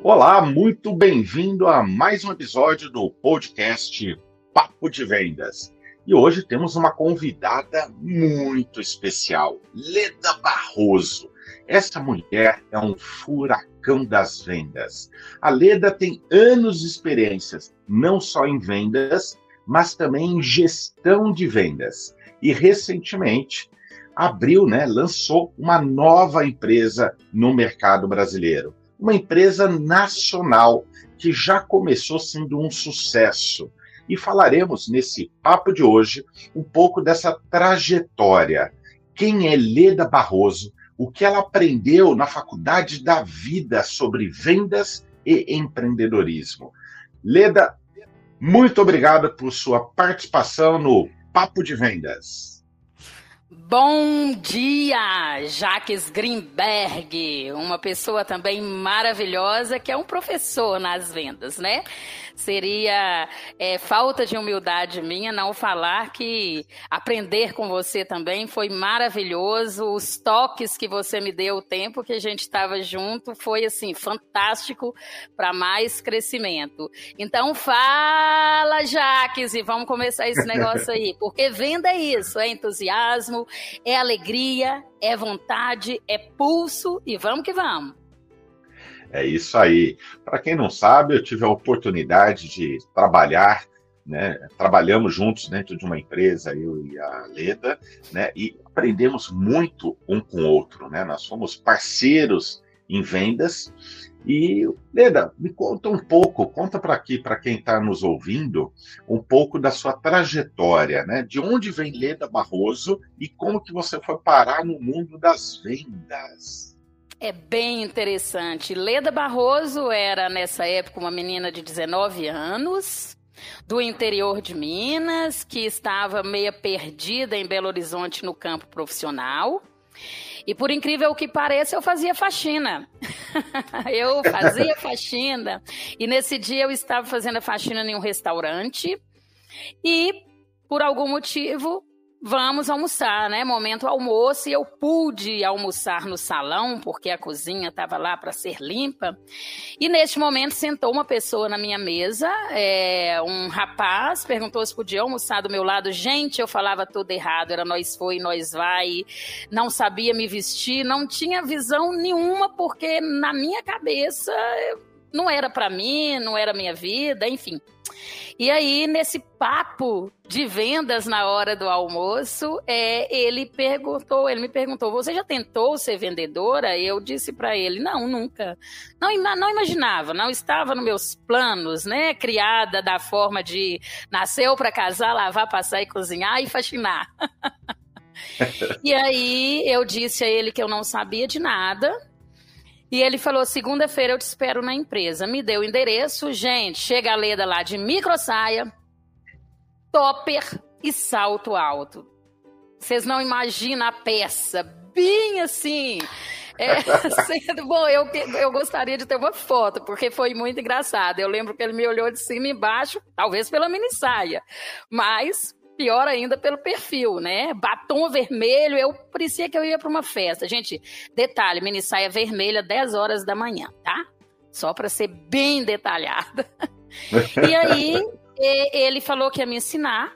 Olá, muito bem-vindo a mais um episódio do podcast Papo de Vendas. E hoje temos uma convidada muito especial, Leda Barroso. Essa mulher é um furacão das vendas. A Leda tem anos de experiências, não só em vendas, mas também em gestão de vendas. E recentemente abriu, né, lançou uma nova empresa no mercado brasileiro uma empresa nacional que já começou sendo um sucesso. E falaremos nesse papo de hoje um pouco dessa trajetória. Quem é Leda Barroso? O que ela aprendeu na faculdade da vida sobre vendas e empreendedorismo. Leda, muito obrigado por sua participação no Papo de Vendas. Bom dia, Jaques Greenberg, uma pessoa também maravilhosa que é um professor nas vendas, né? Seria é, falta de humildade minha não falar que aprender com você também foi maravilhoso. Os toques que você me deu, o tempo que a gente estava junto, foi assim fantástico para mais crescimento. Então fala, Jaques, e vamos começar esse negócio aí, porque venda é isso, é entusiasmo, é alegria, é vontade, é pulso e vamos que vamos. É isso aí. Para quem não sabe, eu tive a oportunidade de trabalhar, né? Trabalhamos juntos dentro de uma empresa, eu e a Leda, né? E aprendemos muito um com o outro, né? Nós fomos parceiros em vendas. E Leda, me conta um pouco, conta para aqui, para quem está nos ouvindo, um pouco da sua trajetória, né? De onde vem Leda Barroso e como que você foi parar no mundo das vendas? É bem interessante. Leda Barroso era, nessa época, uma menina de 19 anos, do interior de Minas, que estava meia perdida em Belo Horizonte no campo profissional. E por incrível que pareça, eu fazia faxina. eu fazia faxina. E nesse dia eu estava fazendo a faxina em um restaurante. E, por algum motivo, Vamos almoçar, né? Momento almoço, e eu pude almoçar no salão, porque a cozinha estava lá para ser limpa. E neste momento sentou uma pessoa na minha mesa, é, um rapaz, perguntou se podia almoçar do meu lado. Gente, eu falava tudo errado, era nós foi, nós vai, não sabia me vestir, não tinha visão nenhuma, porque na minha cabeça não era para mim, não era minha vida, enfim. E aí, nesse papo de vendas na hora do almoço, é, ele perguntou, ele me perguntou: "Você já tentou ser vendedora?" Eu disse para ele: "Não, nunca. Não, não imaginava, não estava nos meus planos, né? Criada da forma de nasceu para casar, lavar, passar e cozinhar e faxinar." e aí eu disse a ele que eu não sabia de nada, e ele falou: segunda-feira eu te espero na empresa. Me deu o endereço, gente. Chega a Leda lá de micro saia, topper e salto alto. Vocês não imaginam a peça, bem assim. É, sendo bom, eu, eu gostaria de ter uma foto, porque foi muito engraçado. Eu lembro que ele me olhou de cima e embaixo, talvez pela mini saia, mas pior ainda pelo perfil, né? Batom vermelho, eu parecia que eu ia para uma festa. Gente, detalhe, mini saia vermelha, 10 horas da manhã, tá? Só para ser bem detalhada. e aí, ele falou que ia me ensinar.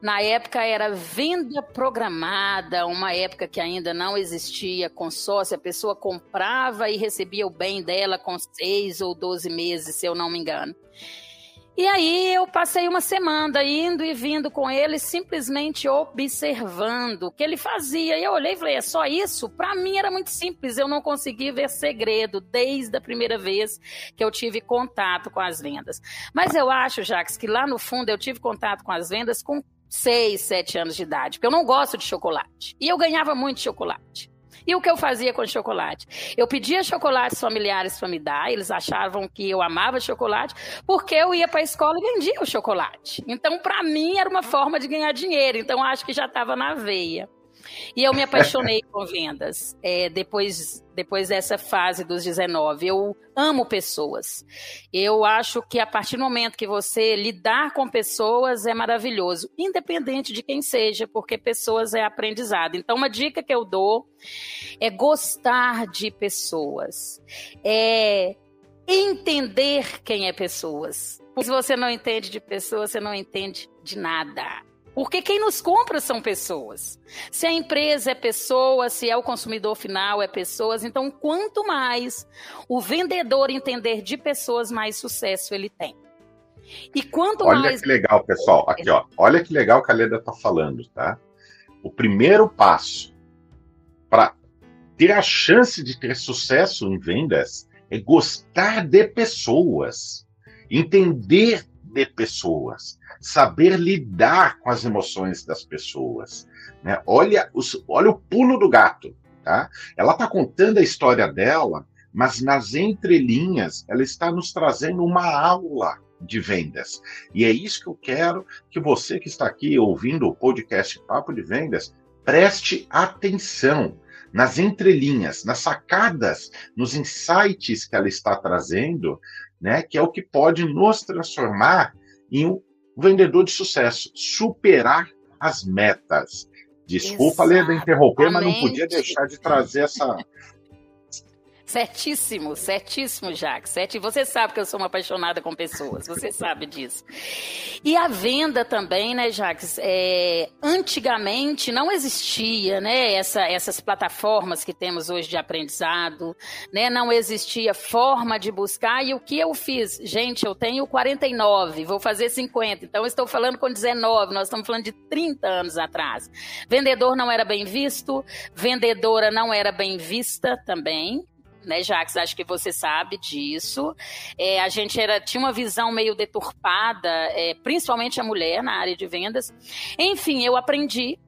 Na época era venda programada, uma época que ainda não existia consórcio, a pessoa comprava e recebia o bem dela com seis ou doze meses, se eu não me engano. E aí eu passei uma semana indo e vindo com ele, simplesmente observando o que ele fazia. E eu olhei e falei: é só isso? Para mim era muito simples, eu não consegui ver segredo desde a primeira vez que eu tive contato com as vendas. Mas eu acho, Jax, que lá no fundo eu tive contato com as vendas com seis, sete anos de idade, porque eu não gosto de chocolate. E eu ganhava muito chocolate. E o que eu fazia com chocolate? Eu pedia chocolates familiares para me dar, eles achavam que eu amava chocolate, porque eu ia para a escola e vendia o chocolate. Então, para mim, era uma forma de ganhar dinheiro. Então, acho que já estava na veia. E eu me apaixonei com vendas é, depois, depois dessa fase dos 19. Eu amo pessoas. Eu acho que a partir do momento que você lidar com pessoas é maravilhoso, independente de quem seja, porque pessoas é aprendizado. Então, uma dica que eu dou é gostar de pessoas. É entender quem é pessoas. Se você não entende de pessoas, você não entende de nada. Porque quem nos compra são pessoas. Se a empresa é pessoa, se é o consumidor final é pessoas, então quanto mais o vendedor entender de pessoas, mais sucesso ele tem. E quanto Olha mais... que legal, pessoal. Aqui, ó. Olha que legal que a Leda está falando, tá? O primeiro passo para ter a chance de ter sucesso em vendas é gostar de pessoas, entender de pessoas, saber lidar com as emoções das pessoas. Né? Olha, os, olha o pulo do gato. Tá? Ela está contando a história dela, mas nas entrelinhas ela está nos trazendo uma aula de vendas. E é isso que eu quero que você que está aqui ouvindo o podcast Papo de Vendas preste atenção nas entrelinhas, nas sacadas, nos insights que ela está trazendo, né, que é o que pode nos transformar em um vendedor de sucesso, superar as metas. Desculpa, Leda, interromper, mas não podia deixar de trazer essa, Certíssimo, certíssimo, Jacques. Certo? Você sabe que eu sou uma apaixonada com pessoas, você sabe disso. E a venda também, né, Jacques? É, antigamente não existia, né, essa, essas plataformas que temos hoje de aprendizado, né, não existia forma de buscar. E o que eu fiz? Gente, eu tenho 49, vou fazer 50, então estou falando com 19, nós estamos falando de 30 anos atrás. Vendedor não era bem visto, vendedora não era bem vista também né, Jax? Acho que você sabe disso. É, a gente era, tinha uma visão meio deturpada, é, principalmente a mulher na área de vendas. Enfim, eu aprendi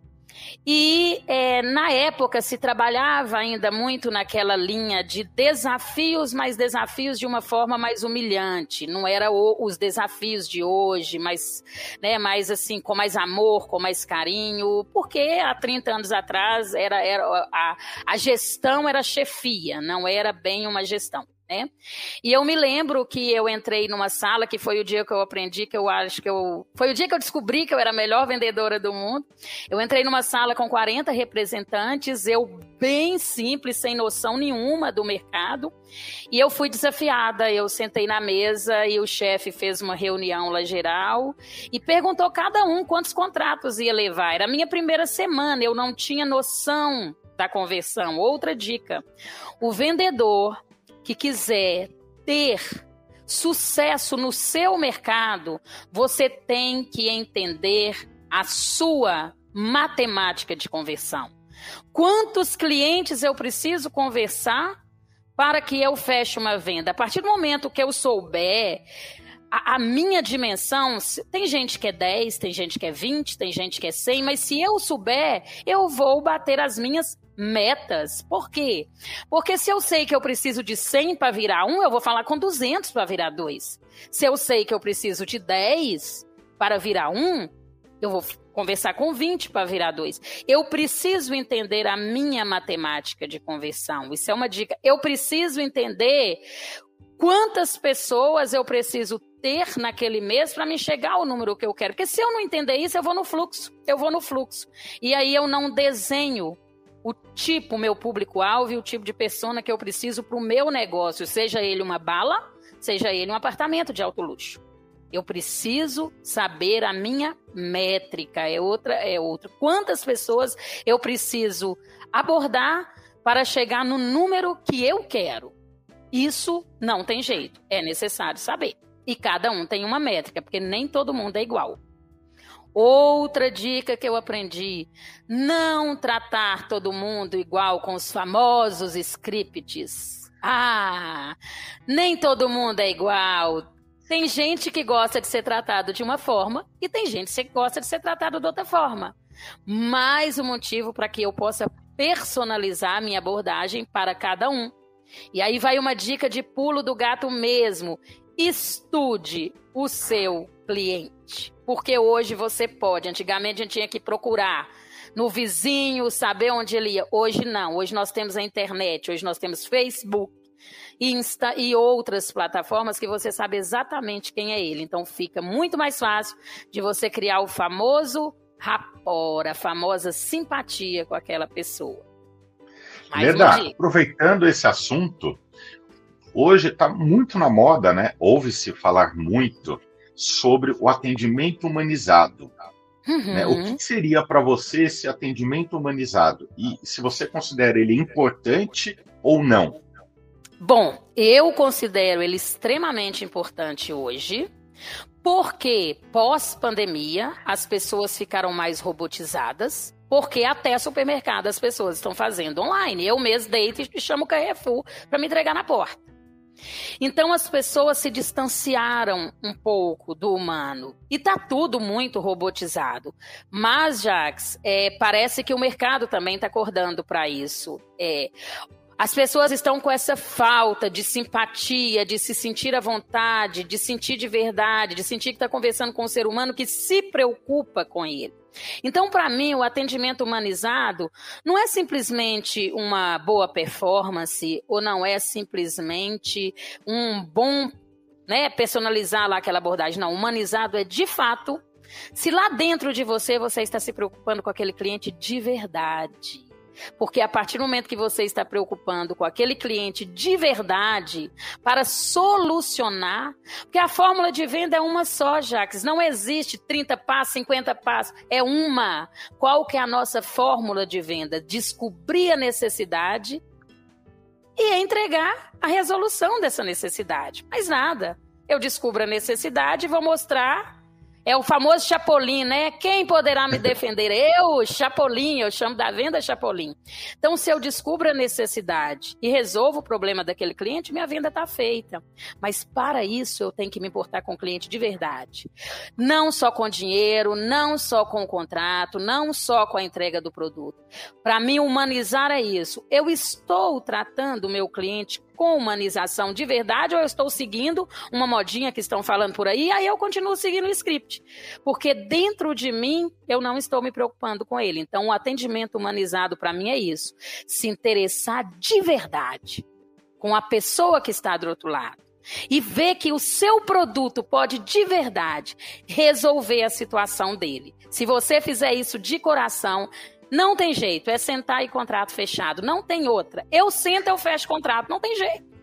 e é, na época se trabalhava ainda muito naquela linha de desafios, mas desafios de uma forma mais humilhante. Não era o, os desafios de hoje, mas né, mais assim, com mais amor, com mais carinho, porque há 30 anos atrás era, era a, a gestão era chefia, não era bem uma gestão. Né? E eu me lembro que eu entrei numa sala, que foi o dia que eu aprendi, que eu acho que eu. Foi o dia que eu descobri que eu era a melhor vendedora do mundo. Eu entrei numa sala com 40 representantes, eu bem simples, sem noção nenhuma do mercado. E eu fui desafiada. Eu sentei na mesa e o chefe fez uma reunião lá geral e perguntou cada um quantos contratos ia levar. Era a minha primeira semana, eu não tinha noção da conversão. Outra dica: o vendedor que quiser ter sucesso no seu mercado, você tem que entender a sua matemática de conversão. Quantos clientes eu preciso conversar para que eu feche uma venda? A partir do momento que eu souber a, a, minha dimensão, tem gente que é 10, tem gente que é 20, tem gente que é 100, mas se eu souber, eu vou bater as minhas metas. Por quê? Porque se eu sei que eu preciso de 100 para virar 1, eu vou falar com 200 para virar 2. Se eu sei que eu preciso de 10 para virar 1, eu vou conversar com 20 para virar 2. Eu preciso entender a minha matemática de conversão. Isso é uma dica. Eu preciso entender quantas pessoas eu preciso ter naquele mês para me chegar ao número que eu quero. Porque se eu não entender isso, eu vou no fluxo. Eu vou no fluxo. E aí eu não desenho o tipo, meu público-alvo e o tipo de persona que eu preciso para o meu negócio, seja ele uma bala, seja ele um apartamento de alto luxo. Eu preciso saber a minha métrica, é outra, é outra. Quantas pessoas eu preciso abordar para chegar no número que eu quero? Isso não tem jeito, é necessário saber. E cada um tem uma métrica, porque nem todo mundo é igual. Outra dica que eu aprendi: não tratar todo mundo igual com os famosos scripts. Ah, nem todo mundo é igual. Tem gente que gosta de ser tratado de uma forma e tem gente que gosta de ser tratado de outra forma. Mais um motivo para que eu possa personalizar minha abordagem para cada um. E aí vai uma dica de pulo do gato mesmo. Estude o seu cliente. Porque hoje você pode. Antigamente a gente tinha que procurar no vizinho, saber onde ele ia. Hoje não. Hoje nós temos a internet, hoje nós temos Facebook, Insta e outras plataformas que você sabe exatamente quem é ele. Então fica muito mais fácil de você criar o famoso rapport, a famosa simpatia com aquela pessoa. Leda, aproveitando esse assunto, hoje está muito na moda, né? Ouve-se falar muito sobre o atendimento humanizado. Uhum. Né? O que seria para você esse atendimento humanizado? E se você considera ele importante ou não? Bom, eu considero ele extremamente importante hoje, porque pós-pandemia as pessoas ficaram mais robotizadas, porque até supermercado as pessoas estão fazendo online. Eu mesmo deito e chamo o Carrefour para me entregar na porta. Então as pessoas se distanciaram um pouco do humano e tá tudo muito robotizado. Mas, Jax, é, parece que o mercado também está acordando para isso. É, as pessoas estão com essa falta de simpatia, de se sentir à vontade, de sentir de verdade, de sentir que está conversando com um ser humano que se preocupa com ele. Então, para mim, o atendimento humanizado não é simplesmente uma boa performance ou não é simplesmente um bom, né, personalizar lá aquela abordagem. Não, humanizado é de fato se lá dentro de você você está se preocupando com aquele cliente de verdade. Porque a partir do momento que você está preocupando com aquele cliente de verdade para solucionar, porque a fórmula de venda é uma só, Jax, não existe 30 passos, 50 passos, é uma. Qual que é a nossa fórmula de venda? Descobrir a necessidade e entregar a resolução dessa necessidade. Mais nada. Eu descubro a necessidade e vou mostrar é o famoso Chapolin, né? Quem poderá me defender? Eu, Chapolin, eu chamo da venda Chapolin. Então, se eu descubro a necessidade e resolvo o problema daquele cliente, minha venda está feita. Mas para isso, eu tenho que me importar com o cliente de verdade. Não só com dinheiro, não só com o contrato, não só com a entrega do produto. Para mim, humanizar é isso. Eu estou tratando o meu cliente com humanização de verdade ou eu estou seguindo uma modinha que estão falando por aí, aí eu continuo seguindo o script. Porque dentro de mim eu não estou me preocupando com ele. Então o atendimento humanizado para mim é isso, se interessar de verdade com a pessoa que está do outro lado e ver que o seu produto pode de verdade resolver a situação dele. Se você fizer isso de coração, não tem jeito, é sentar e contrato fechado. Não tem outra. Eu sento, eu fecho contrato, não tem jeito.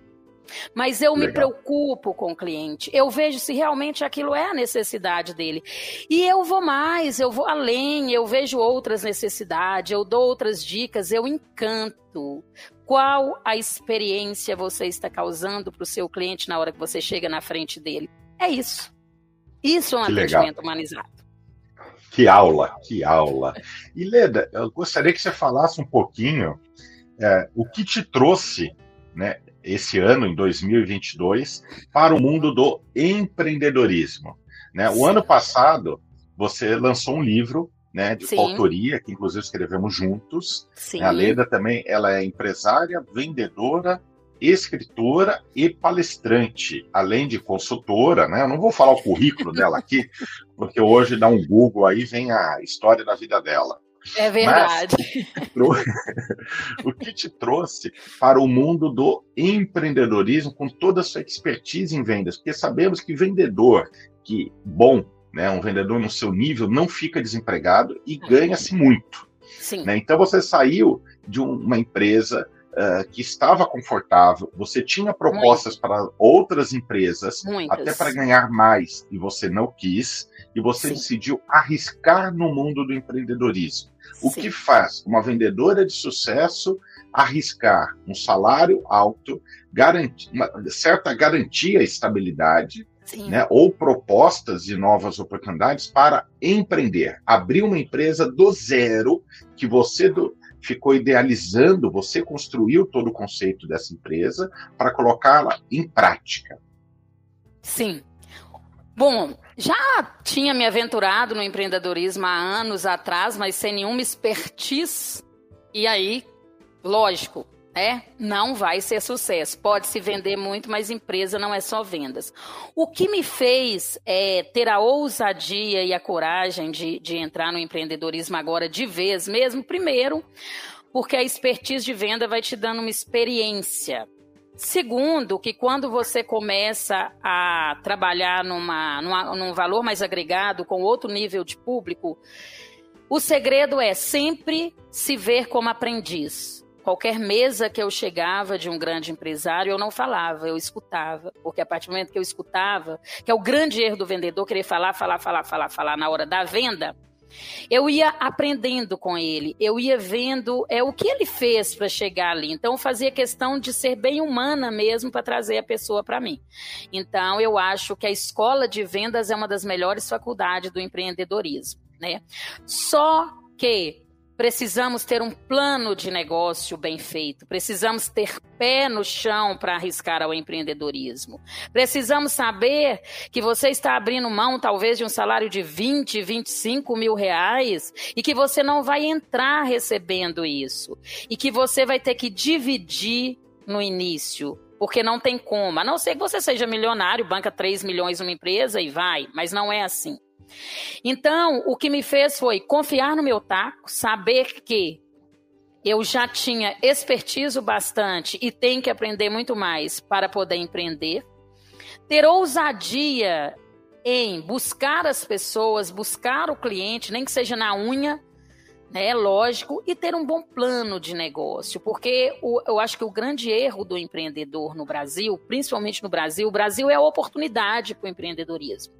Mas eu Legal. me preocupo com o cliente. Eu vejo se realmente aquilo é a necessidade dele. E eu vou mais, eu vou além, eu vejo outras necessidades, eu dou outras dicas, eu encanto. Qual a experiência você está causando para o seu cliente na hora que você chega na frente dele? É isso. Isso é um que atendimento legal. humanizado. Que aula, que aula. E Leda, eu gostaria que você falasse um pouquinho é, o que te trouxe, né, esse ano, em 2022, para o mundo do empreendedorismo. Né? O ano passado, você lançou um livro né, de autoria, que inclusive escrevemos juntos. Sim. A Leda também ela é empresária, vendedora escritora e palestrante, além de consultora, né? Eu não vou falar o currículo dela aqui, porque hoje dá um Google aí vem a história da vida dela. É verdade. Mas, o que te trouxe para o mundo do empreendedorismo com toda a sua expertise em vendas? Porque sabemos que vendedor que bom, né, um vendedor no seu nível não fica desempregado e ganha-se muito. Sim. Né? Então você saiu de uma empresa uh, que estava confortável, você tinha propostas Muito. para outras empresas, Muitas. até para ganhar mais, e você não quis, e você Sim. decidiu arriscar no mundo do empreendedorismo. O Sim. que faz uma vendedora de sucesso arriscar um salário alto, garantir, uma certa garantia, estabilidade, né, ou propostas de novas oportunidades para empreender, abrir uma empresa do zero que você do, ficou idealizando, você construiu todo o conceito dessa empresa para colocá-la em prática. Sim. Bom, já tinha me aventurado no empreendedorismo há anos atrás, mas sem nenhuma expertise. E aí, lógico, é, não vai ser sucesso. Pode se vender muito, mas empresa não é só vendas. O que me fez é, ter a ousadia e a coragem de, de entrar no empreendedorismo agora de vez mesmo, primeiro, porque a expertise de venda vai te dando uma experiência. Segundo, que quando você começa a trabalhar numa, numa, num valor mais agregado, com outro nível de público, o segredo é sempre se ver como aprendiz qualquer mesa que eu chegava de um grande empresário, eu não falava, eu escutava. Porque a partir do momento que eu escutava, que é o grande erro do vendedor, querer falar, falar, falar, falar, falar na hora da venda, eu ia aprendendo com ele, eu ia vendo é o que ele fez para chegar ali. Então, fazia questão de ser bem humana mesmo para trazer a pessoa para mim. Então, eu acho que a escola de vendas é uma das melhores faculdades do empreendedorismo, né? Só que Precisamos ter um plano de negócio bem feito, precisamos ter pé no chão para arriscar ao empreendedorismo. Precisamos saber que você está abrindo mão, talvez, de um salário de 20, 25 mil reais e que você não vai entrar recebendo isso e que você vai ter que dividir no início porque não tem como. A não ser que você seja milionário, banca 3 milhões numa empresa e vai, mas não é assim. Então, o que me fez foi confiar no meu taco, saber que eu já tinha expertise bastante e tenho que aprender muito mais para poder empreender. Ter ousadia em buscar as pessoas, buscar o cliente, nem que seja na unha, né? Lógico, e ter um bom plano de negócio, porque o, eu acho que o grande erro do empreendedor no Brasil, principalmente no Brasil, o Brasil é a oportunidade para o empreendedorismo.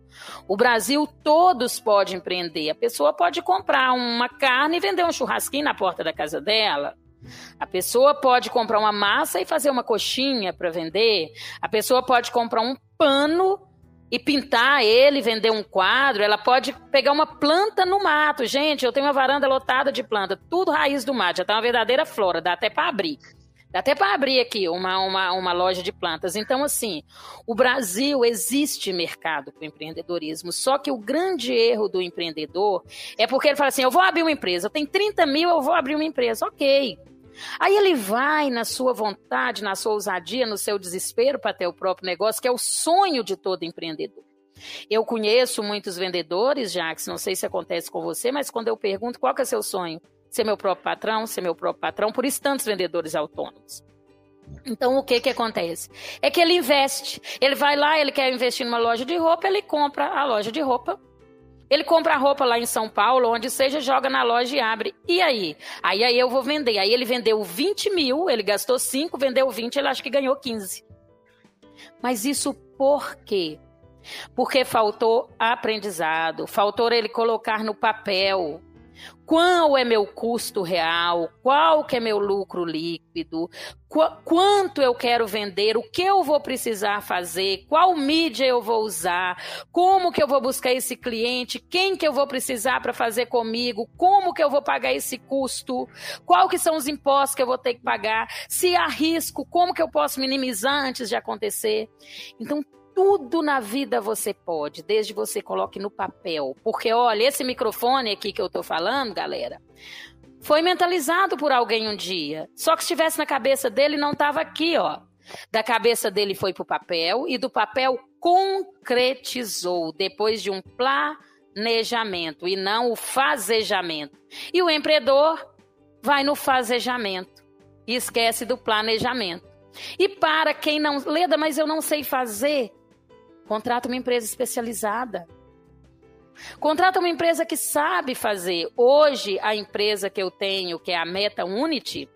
O Brasil todos podem empreender. A pessoa pode comprar uma carne e vender um churrasquinho na porta da casa dela. A pessoa pode comprar uma massa e fazer uma coxinha para vender. A pessoa pode comprar um pano e pintar ele, vender um quadro, ela pode pegar uma planta no mato. Gente, eu tenho uma varanda lotada de planta, tudo raiz do mato, já tá uma verdadeira flora, dá até para abrir. Dá até para abrir aqui uma, uma, uma loja de plantas. Então, assim, o Brasil existe mercado para o empreendedorismo. Só que o grande erro do empreendedor é porque ele fala assim: eu vou abrir uma empresa, eu tenho 30 mil, eu vou abrir uma empresa. Ok. Aí ele vai na sua vontade, na sua ousadia, no seu desespero para ter o próprio negócio, que é o sonho de todo empreendedor. Eu conheço muitos vendedores, Jax, não sei se acontece com você, mas quando eu pergunto qual é seu sonho, ser meu próprio patrão, ser meu próprio patrão, por isso tantos vendedores autônomos. Então, o que que acontece? É que ele investe. Ele vai lá, ele quer investir numa loja de roupa, ele compra a loja de roupa ele compra a roupa lá em São Paulo, onde seja, joga na loja e abre. E aí? Aí, aí eu vou vender. Aí ele vendeu 20 mil, ele gastou 5, vendeu 20, ele acha que ganhou 15. Mas isso por quê? Porque faltou aprendizado, faltou ele colocar no papel qual é meu custo real, qual que é meu lucro líquido, qu quanto eu quero vender, o que eu vou precisar fazer, qual mídia eu vou usar, como que eu vou buscar esse cliente, quem que eu vou precisar para fazer comigo, como que eu vou pagar esse custo, qual que são os impostos que eu vou ter que pagar, se há risco, como que eu posso minimizar antes de acontecer. Então, tudo na vida você pode, desde você coloque no papel. Porque, olha, esse microfone aqui que eu tô falando, galera, foi mentalizado por alguém um dia. Só que estivesse na cabeça dele, não estava aqui, ó. Da cabeça dele foi pro papel e do papel concretizou depois de um planejamento e não o fazejamento. E o empreendedor vai no fazejamento e esquece do planejamento. E para quem não, Leda, mas eu não sei fazer. Contrata uma empresa especializada. Contrata uma empresa que sabe fazer. Hoje, a empresa que eu tenho, que é a Meta Unity,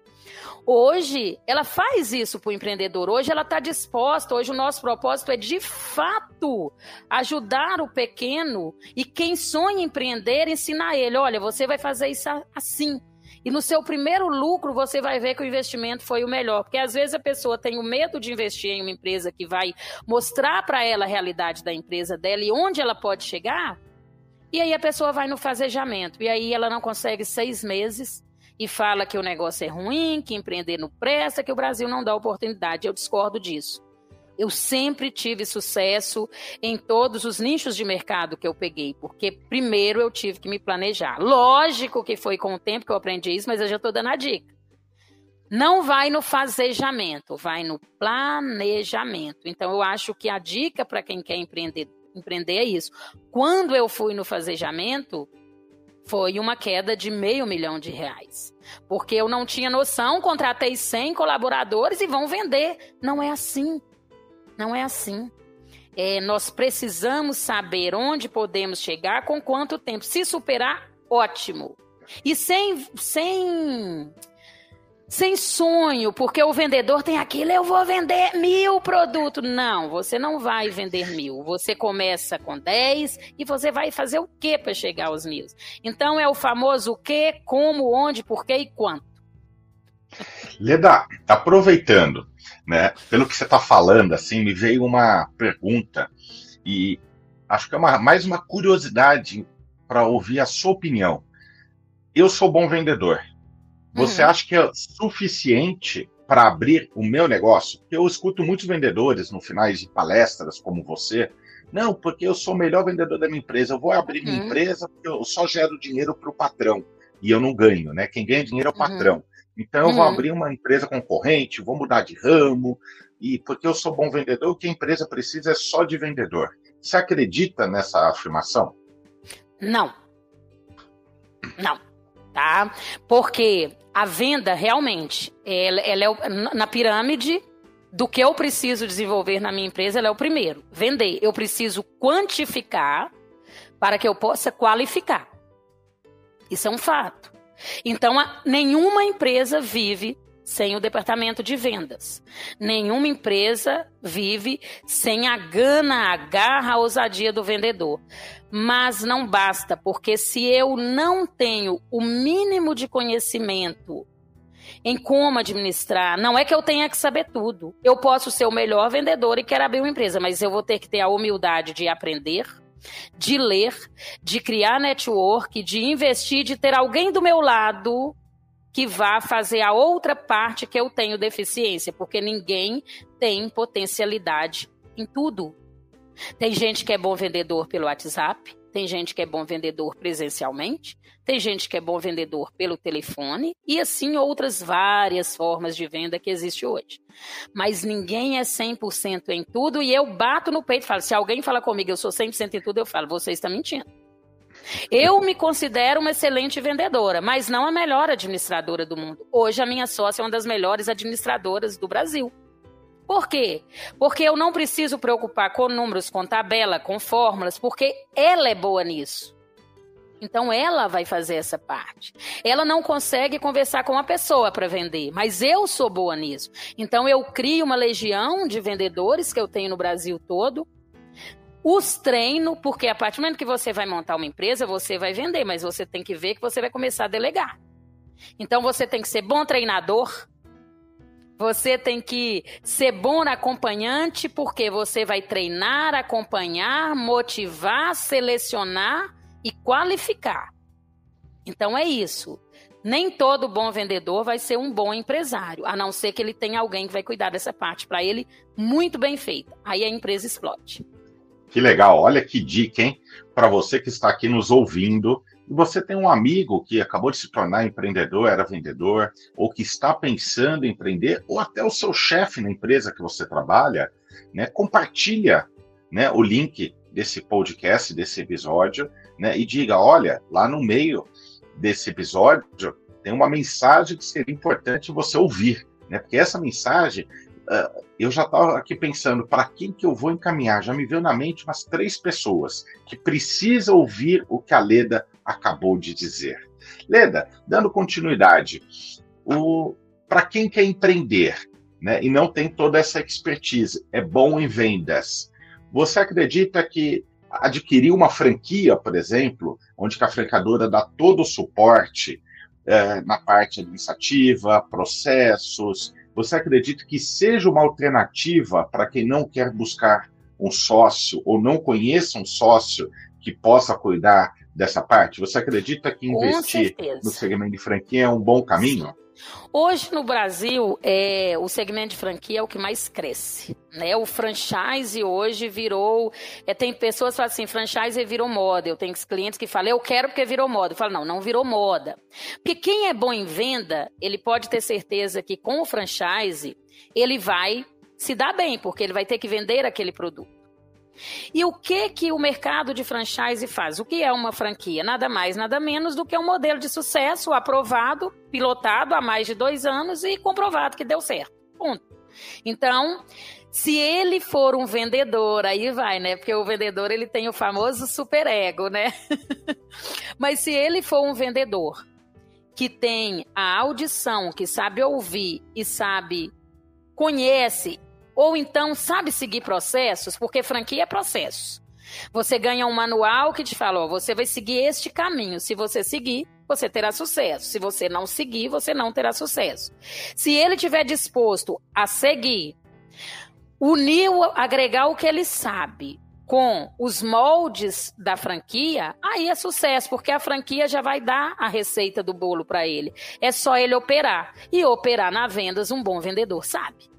hoje ela faz isso para o empreendedor. Hoje ela está disposta. Hoje o nosso propósito é, de fato, ajudar o pequeno e quem sonha em empreender, ensinar ele: olha, você vai fazer isso assim. E no seu primeiro lucro, você vai ver que o investimento foi o melhor. Porque às vezes a pessoa tem o medo de investir em uma empresa que vai mostrar para ela a realidade da empresa dela e onde ela pode chegar. E aí a pessoa vai no fazejamento. E aí ela não consegue seis meses e fala que o negócio é ruim, que empreender não presta, que o Brasil não dá oportunidade. Eu discordo disso. Eu sempre tive sucesso em todos os nichos de mercado que eu peguei, porque primeiro eu tive que me planejar. Lógico que foi com o tempo que eu aprendi isso, mas eu já estou dando a dica. Não vai no fazejamento, vai no planejamento. Então eu acho que a dica para quem quer empreender, empreender é isso. Quando eu fui no fazejamento, foi uma queda de meio milhão de reais. Porque eu não tinha noção, contratei 100 colaboradores e vão vender. Não é assim. Não é assim. É, nós precisamos saber onde podemos chegar, com quanto tempo. Se superar, ótimo. E sem, sem sem sonho, porque o vendedor tem aquilo, eu vou vender mil produtos. Não, você não vai vender mil. Você começa com dez e você vai fazer o que para chegar aos mil? Então é o famoso o que, como, onde, porquê e quanto. Leda, aproveitando, né, pelo que você está falando, assim, me veio uma pergunta e acho que é uma, mais uma curiosidade para ouvir a sua opinião. Eu sou bom vendedor. Você uhum. acha que é suficiente para abrir o meu negócio? Eu escuto muitos vendedores no finais de palestras como você. Não, porque eu sou o melhor vendedor da minha empresa. Eu vou abrir uhum. minha empresa porque eu só gero dinheiro para o patrão e eu não ganho, né? Quem ganha dinheiro é o uhum. patrão. Uhum. Então eu vou uhum. abrir uma empresa concorrente, vou mudar de ramo e porque eu sou bom vendedor, o que a empresa precisa é só de vendedor. Você acredita nessa afirmação? Não. Não. Tá? Porque a venda realmente, ela, ela é na pirâmide do que eu preciso desenvolver na minha empresa, ela é o primeiro. Vender. Eu preciso quantificar para que eu possa qualificar. Isso é um fato. Então, nenhuma empresa vive sem o departamento de vendas. Nenhuma empresa vive sem a gana, a garra, a ousadia do vendedor. Mas não basta, porque se eu não tenho o mínimo de conhecimento em como administrar, não é que eu tenha que saber tudo. Eu posso ser o melhor vendedor e quero abrir uma empresa, mas eu vou ter que ter a humildade de aprender, de ler, de criar network, de investir, de ter alguém do meu lado que vá fazer a outra parte que eu tenho deficiência, porque ninguém tem potencialidade em tudo. Tem gente que é bom vendedor pelo WhatsApp, tem gente que é bom vendedor presencialmente, tem gente que é bom vendedor pelo telefone e assim outras várias formas de venda que existe hoje. Mas ninguém é 100% em tudo e eu bato no peito e falo, se alguém fala comigo eu sou 100% em tudo, eu falo, você está mentindo. Eu me considero uma excelente vendedora, mas não a melhor administradora do mundo. Hoje a minha sócia é uma das melhores administradoras do Brasil. Por quê? Porque eu não preciso preocupar com números, com tabela, com fórmulas, porque ela é boa nisso. Então ela vai fazer essa parte. Ela não consegue conversar com uma pessoa para vender, mas eu sou boa nisso. Então eu crio uma legião de vendedores que eu tenho no Brasil todo os treino, porque a partir do momento que você vai montar uma empresa, você vai vender, mas você tem que ver que você vai começar a delegar. Então você tem que ser bom treinador, você tem que ser bom acompanhante, porque você vai treinar, acompanhar, motivar, selecionar e qualificar. Então é isso. Nem todo bom vendedor vai ser um bom empresário, a não ser que ele tenha alguém que vai cuidar dessa parte para ele muito bem feita. Aí a empresa explode. Que legal, olha que dica, hein? Para você que está aqui nos ouvindo, e você tem um amigo que acabou de se tornar empreendedor, era vendedor, ou que está pensando em empreender, ou até o seu chefe na empresa que você trabalha, né? Compartilha né, o link desse podcast, desse episódio, né? E diga, olha, lá no meio desse episódio tem uma mensagem que seria importante você ouvir, né? Porque essa mensagem uh, eu já estava aqui pensando para quem que eu vou encaminhar. Já me veio na mente umas três pessoas que precisam ouvir o que a Leda acabou de dizer. Leda, dando continuidade, para quem quer empreender né, e não tem toda essa expertise, é bom em vendas. Você acredita que adquirir uma franquia, por exemplo, onde a franqueadora dá todo o suporte é, na parte administrativa, processos, você acredita que seja uma alternativa para quem não quer buscar um sócio ou não conheça um sócio que possa cuidar dessa parte? Você acredita que investir no segmento de franquia é um bom caminho? Hoje no Brasil, é, o segmento de franquia é o que mais cresce. Né? O franchise hoje virou. É, tem pessoas que falam assim: franchise virou moda. Eu tenho clientes que falam, eu quero porque virou moda. Eu falo, não, não virou moda. Porque quem é bom em venda, ele pode ter certeza que com o franchise, ele vai se dar bem, porque ele vai ter que vender aquele produto. E o que que o mercado de franchise faz? O que é uma franquia? Nada mais, nada menos do que um modelo de sucesso aprovado, pilotado há mais de dois anos e comprovado que deu certo. Ponto. Então, se ele for um vendedor, aí vai, né? Porque o vendedor ele tem o famoso superego, né? Mas se ele for um vendedor que tem a audição, que sabe ouvir e sabe, conhece, ou então sabe seguir processos, porque franquia é processo. Você ganha um manual que te fala, ó, você vai seguir este caminho. Se você seguir, você terá sucesso. Se você não seguir, você não terá sucesso. Se ele tiver disposto a seguir, unir, agregar o que ele sabe com os moldes da franquia, aí é sucesso, porque a franquia já vai dar a receita do bolo para ele. É só ele operar. E operar na vendas, um bom vendedor sabe.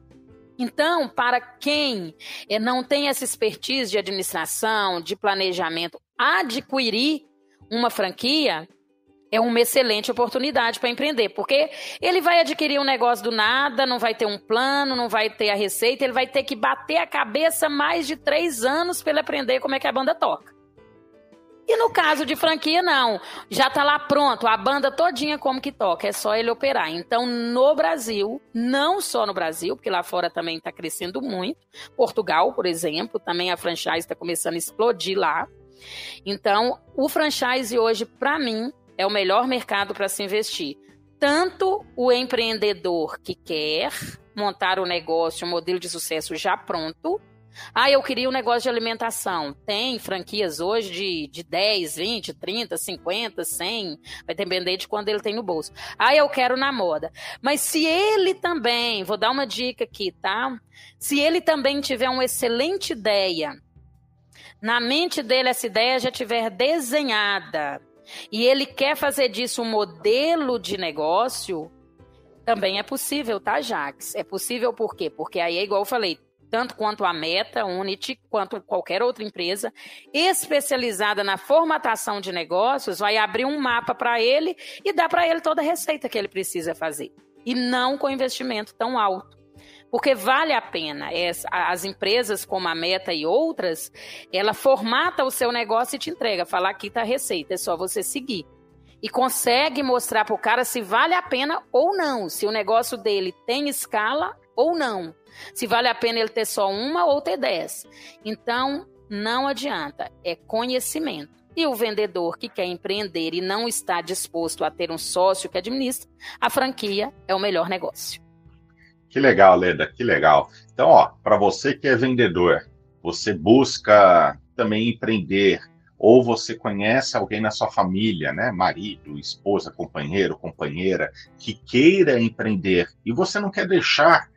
Então, para quem eh, não tem essa expertise de administração, de planejamento, adquirir uma franquia é uma excelente oportunidade para empreender, porque ele vai adquirir um negócio do nada, não vai ter um plano, não vai ter a receita, ele vai ter que bater a cabeça mais de três anos para ele aprender como é que a banda toca. E no caso de franquia, não. Já está lá pronto, a banda todinha como que toca, é só ele operar. Então, no Brasil, não só no Brasil, porque lá fora também está crescendo muito. Portugal, por exemplo, também a franchise está começando a explodir lá. Então, o franchise hoje, para mim, é o melhor mercado para se investir. Tanto o empreendedor que quer montar o negócio, um modelo de sucesso já pronto, ah, eu queria um negócio de alimentação. Tem franquias hoje de, de 10, 20, 30, 50, 100. Vai depender de quando ele tem no bolso. Ah, eu quero na moda. Mas se ele também, vou dar uma dica aqui, tá? Se ele também tiver uma excelente ideia, na mente dele essa ideia já tiver desenhada, e ele quer fazer disso um modelo de negócio, também é possível, tá, Jax? É possível por quê? Porque aí é igual eu falei, tanto quanto a Meta, Unity, quanto qualquer outra empresa especializada na formatação de negócios, vai abrir um mapa para ele e dar para ele toda a receita que ele precisa fazer. E não com investimento tão alto. Porque vale a pena. As empresas como a Meta e outras, ela formata o seu negócio e te entrega. Falar aqui está a receita, é só você seguir. E consegue mostrar para o cara se vale a pena ou não, se o negócio dele tem escala ou não. Se vale a pena ele ter só uma ou ter dez. Então, não adianta, é conhecimento. E o vendedor que quer empreender e não está disposto a ter um sócio que administra, a franquia é o melhor negócio. Que legal, Leda, que legal. Então, ó, para você que é vendedor, você busca também empreender, ou você conhece alguém na sua família, né, marido, esposa, companheiro, companheira, que queira empreender e você não quer deixar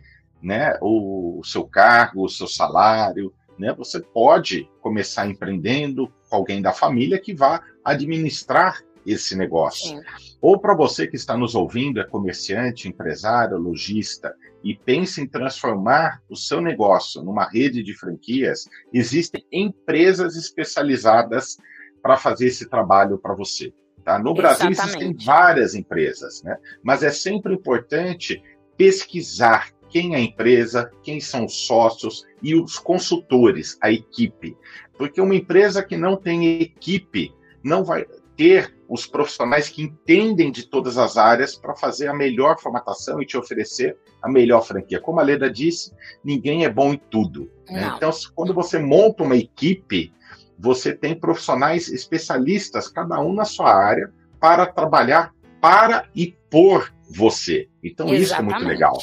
né, o, seu cargo, o seu salário, né, você pode começar empreendendo com alguém da família que vá administrar esse negócio. Sim. Ou para você que está nos ouvindo, é comerciante, empresário, lojista e pensa em transformar o seu negócio numa rede de franquias, existem empresas especializadas para fazer esse trabalho para você. Tá? No Brasil existem várias empresas, né? mas é sempre importante pesquisar quem é a empresa, quem são os sócios e os consultores, a equipe. Porque uma empresa que não tem equipe não vai ter os profissionais que entendem de todas as áreas para fazer a melhor formatação e te oferecer a melhor franquia. Como a Leda disse, ninguém é bom em tudo. Né? Então, quando você monta uma equipe, você tem profissionais especialistas, cada um na sua área, para trabalhar para e por você. Então, Exatamente. isso é muito legal.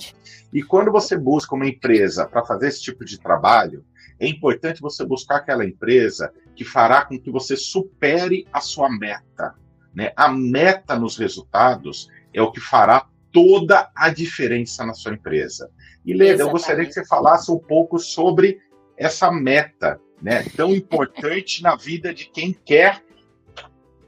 E quando você busca uma empresa para fazer esse tipo de trabalho, é importante você buscar aquela empresa que fará com que você supere a sua meta. Né? A meta nos resultados é o que fará toda a diferença na sua empresa. E, Leda, eu gostaria que você falasse um pouco sobre essa meta né, tão importante na vida de quem quer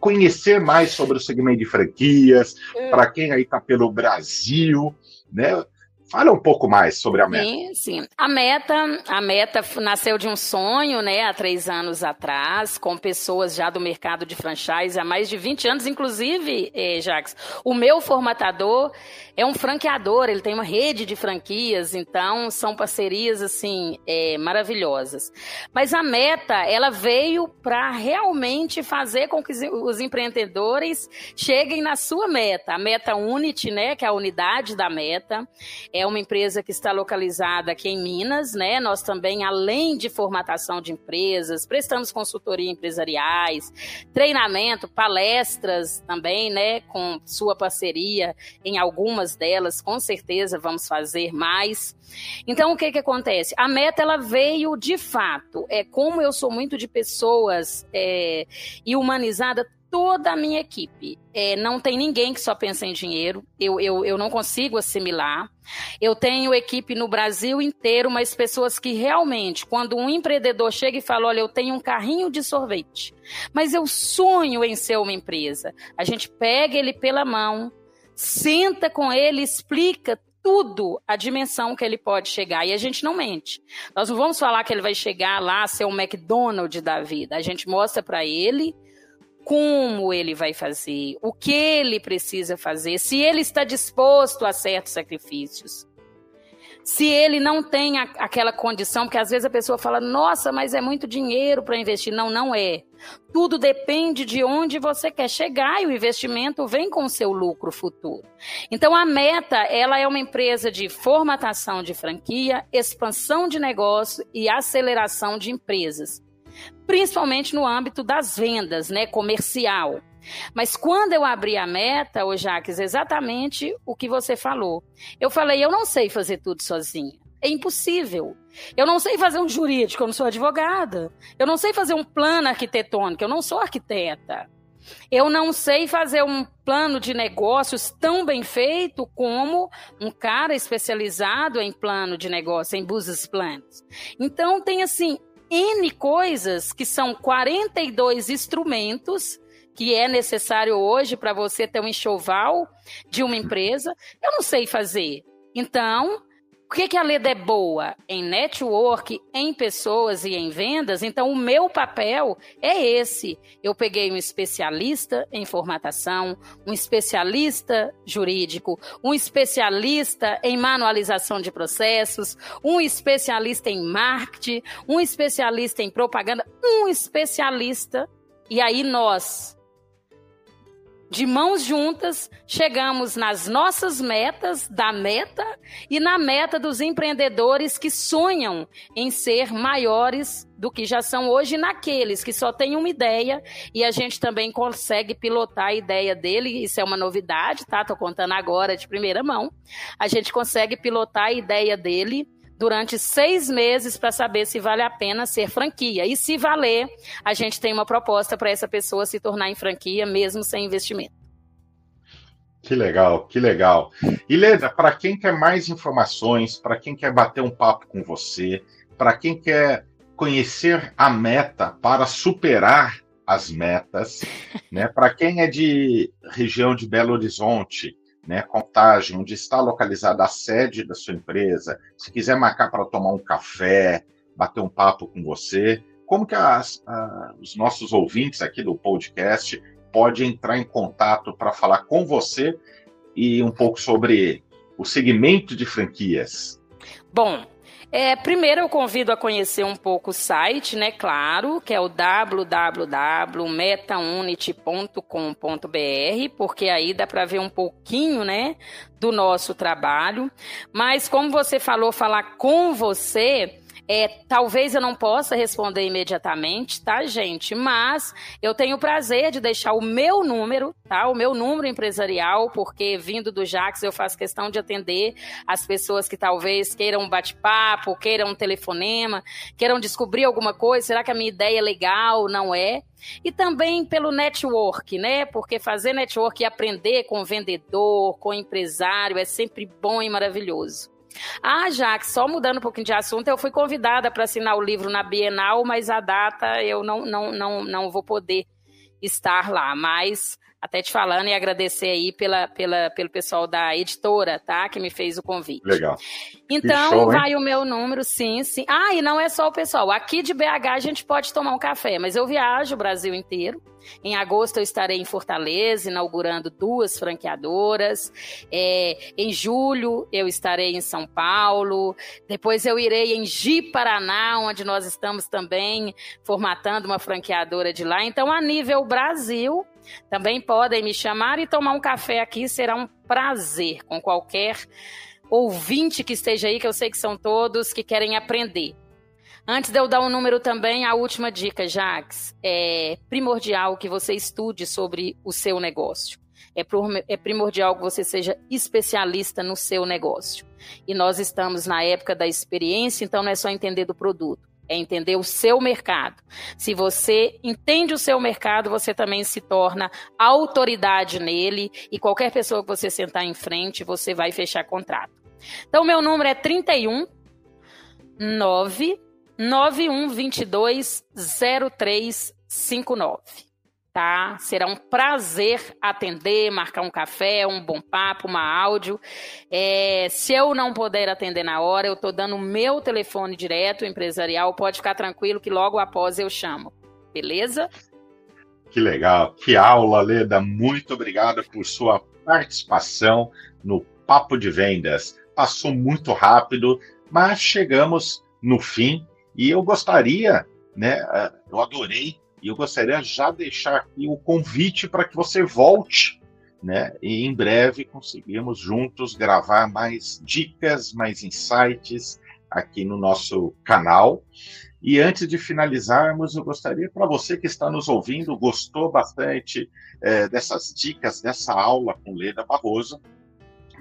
conhecer mais sobre o segmento de franquias, é. para quem aí está pelo Brasil, né? Fala um pouco mais sobre a meta. Sim, sim. A meta, a meta nasceu de um sonho, né, há três anos atrás, com pessoas já do mercado de franchise há mais de 20 anos, inclusive, eh, Jax, o meu formatador é um franqueador, ele tem uma rede de franquias, então são parcerias assim é, maravilhosas. Mas a meta, ela veio para realmente fazer com que os empreendedores cheguem na sua meta, a meta Unity, né, que é a unidade da meta é uma empresa que está localizada aqui em Minas, né? Nós também, além de formatação de empresas, prestamos consultoria empresariais, treinamento, palestras também, né? Com sua parceria em algumas delas, com certeza vamos fazer mais. Então, o que que acontece? A meta, ela veio de fato. É como eu sou muito de pessoas é, e humanizada, toda a minha equipe. É, não tem ninguém que só pensa em dinheiro. Eu, eu, eu não consigo assimilar. Eu tenho equipe no Brasil inteiro, mas pessoas que realmente, quando um empreendedor chega e fala: Olha, eu tenho um carrinho de sorvete, mas eu sonho em ser uma empresa. A gente pega ele pela mão, senta com ele, explica tudo a dimensão que ele pode chegar. E a gente não mente. Nós não vamos falar que ele vai chegar lá ser um McDonald's da vida. A gente mostra para ele como ele vai fazer, o que ele precisa fazer, se ele está disposto a certos sacrifícios. Se ele não tem a, aquela condição, porque às vezes a pessoa fala, nossa, mas é muito dinheiro para investir. Não, não é. Tudo depende de onde você quer chegar e o investimento vem com o seu lucro futuro. Então a meta, ela é uma empresa de formatação de franquia, expansão de negócio e aceleração de empresas principalmente no âmbito das vendas, né, comercial. Mas quando eu abri a meta, o Jaques, exatamente o que você falou. Eu falei, eu não sei fazer tudo sozinha. É impossível. Eu não sei fazer um jurídico, eu não sou advogada. Eu não sei fazer um plano arquitetônico, eu não sou arquiteta. Eu não sei fazer um plano de negócios tão bem feito como um cara especializado em plano de negócio, em business plans. Então, tem assim, N coisas que são 42 instrumentos que é necessário hoje para você ter um enxoval de uma empresa. Eu não sei fazer. Então, o que, que a Leda é boa? Em network, em pessoas e em vendas. Então, o meu papel é esse. Eu peguei um especialista em formatação, um especialista jurídico, um especialista em manualização de processos, um especialista em marketing, um especialista em propaganda, um especialista. E aí nós de mãos juntas, chegamos nas nossas metas, da meta e na meta dos empreendedores que sonham em ser maiores do que já são hoje, naqueles que só têm uma ideia e a gente também consegue pilotar a ideia dele. Isso é uma novidade, tá? Tô contando agora de primeira mão. A gente consegue pilotar a ideia dele durante seis meses para saber se vale a pena ser franquia. E se valer, a gente tem uma proposta para essa pessoa se tornar em franquia, mesmo sem investimento. Que legal, que legal. E Leda, para quem quer mais informações, para quem quer bater um papo com você, para quem quer conhecer a meta para superar as metas, né? Para quem é de região de Belo Horizonte, né, Contagem, onde está localizada a sede da sua empresa, se quiser marcar para tomar um café, bater um papo com você, como que as, a, os nossos ouvintes aqui do podcast podem entrar em contato para falar com você e um pouco sobre o segmento de franquias? Bom, é, primeiro eu convido a conhecer um pouco o site, né? Claro, que é o www.metaunity.com.br, porque aí dá para ver um pouquinho, né, do nosso trabalho. Mas como você falou, falar com você, é, talvez eu não possa responder imediatamente, tá, gente? Mas eu tenho o prazer de deixar o meu número, tá? O meu número empresarial, porque vindo do Jax eu faço questão de atender as pessoas que talvez queiram um bate-papo, queiram um telefonema, queiram descobrir alguma coisa. Será que a minha ideia é legal? Não é? E também pelo network, né? Porque fazer network e aprender com vendedor, com empresário é sempre bom e maravilhoso. Ah, Jax, só mudando um pouquinho de assunto, eu fui convidada para assinar o livro na Bienal, mas a data eu não, não, não, não vou poder estar lá. Mas até te falando e agradecer aí pela, pela, pelo pessoal da editora, tá? Que me fez o convite. Legal. Então, show, vai o meu número, sim, sim. Ah, e não é só o pessoal. Aqui de BH a gente pode tomar um café, mas eu viajo o Brasil inteiro. Em agosto eu estarei em Fortaleza, inaugurando duas franqueadoras. É, em julho eu estarei em São Paulo. Depois eu irei em Ji, Paraná, onde nós estamos também formatando uma franqueadora de lá. Então, a nível Brasil, também podem me chamar e tomar um café aqui, será um prazer com qualquer ouvinte que esteja aí, que eu sei que são todos que querem aprender. Antes de eu dar um número também, a última dica, Jax, é primordial que você estude sobre o seu negócio. É, é primordial que você seja especialista no seu negócio. E nós estamos na época da experiência, então não é só entender do produto, é entender o seu mercado. Se você entende o seu mercado, você também se torna autoridade nele e qualquer pessoa que você sentar em frente, você vai fechar contrato. Então, meu número é 31 9 9122 0359. Tá? Será um prazer atender, marcar um café, um bom papo, uma áudio. É, se eu não puder atender na hora, eu estou dando o meu telefone direto empresarial. Pode ficar tranquilo que logo após eu chamo. Beleza? Que legal, que aula, Leda. Muito obrigado por sua participação no Papo de Vendas. Passou muito rápido, mas chegamos no fim e eu gostaria, né, eu adorei, e eu gostaria já deixar aqui o convite para que você volte, né, e em breve conseguimos juntos gravar mais dicas, mais insights aqui no nosso canal. E antes de finalizarmos, eu gostaria para você que está nos ouvindo, gostou bastante é, dessas dicas, dessa aula com Leda Barroso,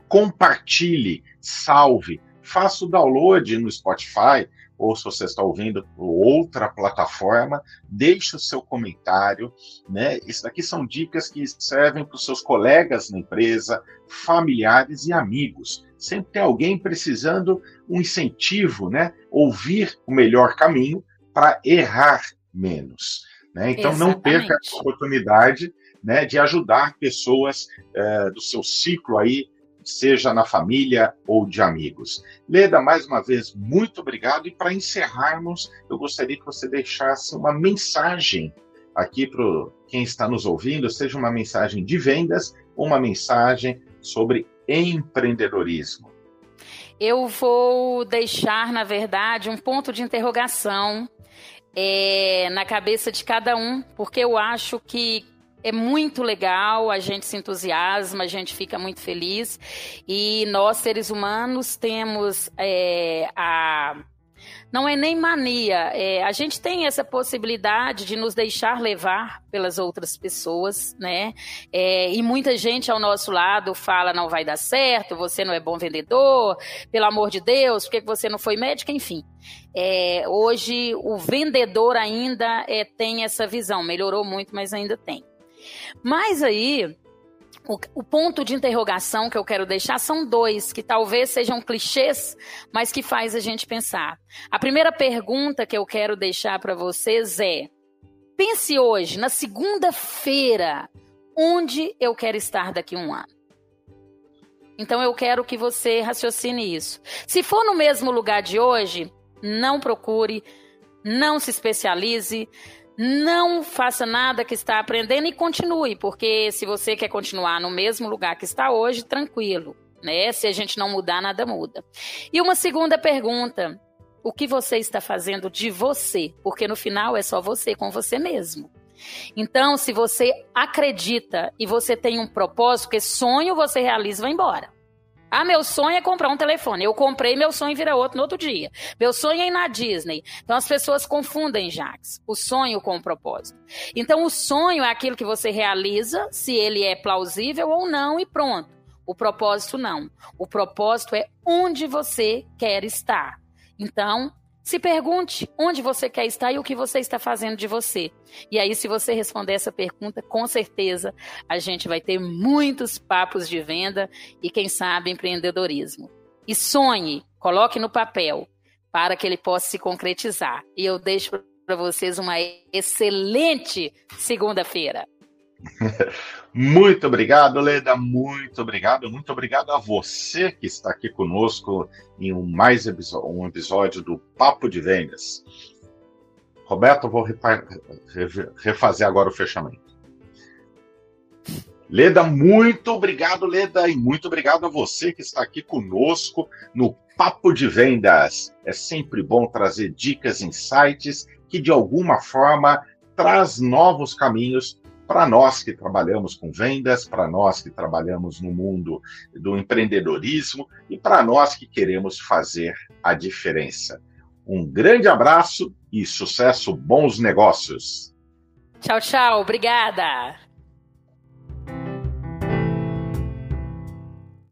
compartilhe, salve, faça o download no Spotify, ou se você está ouvindo por outra plataforma, deixe o seu comentário, né? Isso daqui são dicas que servem para os seus colegas na empresa, familiares e amigos. Sempre tem alguém precisando um incentivo, né? Ouvir o melhor caminho para errar menos. Né? Então Exatamente. não perca a oportunidade né, de ajudar pessoas é, do seu ciclo aí seja na família ou de amigos. Leda, mais uma vez, muito obrigado. E para encerrarmos, eu gostaria que você deixasse uma mensagem aqui para quem está nos ouvindo, seja uma mensagem de vendas ou uma mensagem sobre empreendedorismo. Eu vou deixar, na verdade, um ponto de interrogação é, na cabeça de cada um, porque eu acho que é muito legal, a gente se entusiasma, a gente fica muito feliz. E nós, seres humanos, temos é, a. Não é nem mania, é, a gente tem essa possibilidade de nos deixar levar pelas outras pessoas, né? É, e muita gente ao nosso lado fala: não vai dar certo, você não é bom vendedor, pelo amor de Deus, por que você não foi médica? Enfim. É, hoje o vendedor ainda é, tem essa visão, melhorou muito, mas ainda tem. Mas aí, o, o, ponto de interrogação que eu quero deixar são dois, que talvez sejam clichês, mas que faz a gente pensar. A primeira pergunta que eu quero deixar para vocês é: pense hoje, na segunda-feira, onde eu quero estar daqui a um ano? Então eu quero que você raciocine isso. Se for no mesmo lugar de hoje, não procure, não se especialize, não faça nada que está aprendendo e continue, porque se você quer continuar no mesmo lugar que está hoje, tranquilo, né? Se a gente não mudar, nada muda. E uma segunda pergunta: o que você está fazendo de você? Porque no final é só você com você mesmo. Então, se você acredita e você tem um propósito, porque sonho você realiza, vai embora. Ah, meu sonho é comprar um telefone. Eu comprei, meu sonho vira outro no outro dia. Meu sonho é ir na Disney. Então as pessoas confundem, Jax, o sonho com o propósito. Então o sonho é aquilo que você realiza, se ele é plausível ou não, e pronto. O propósito não. O propósito é onde você quer estar. Então, se pergunte onde você quer estar e o que você está fazendo de você. E aí, se você responder essa pergunta, com certeza a gente vai ter muitos papos de venda e, quem sabe, empreendedorismo. E sonhe, coloque no papel para que ele possa se concretizar. E eu deixo para vocês uma excelente segunda-feira. Muito obrigado, Leda. Muito obrigado. Muito obrigado a você que está aqui conosco em um mais um episódio do Papo de Vendas. Roberto, vou refazer agora o fechamento. Leda, muito obrigado, Leda, e muito obrigado a você que está aqui conosco no Papo de Vendas. É sempre bom trazer dicas, insights que de alguma forma traz novos caminhos para nós que trabalhamos com vendas, para nós que trabalhamos no mundo do empreendedorismo e para nós que queremos fazer a diferença. Um grande abraço e sucesso, bons negócios. Tchau, tchau. Obrigada.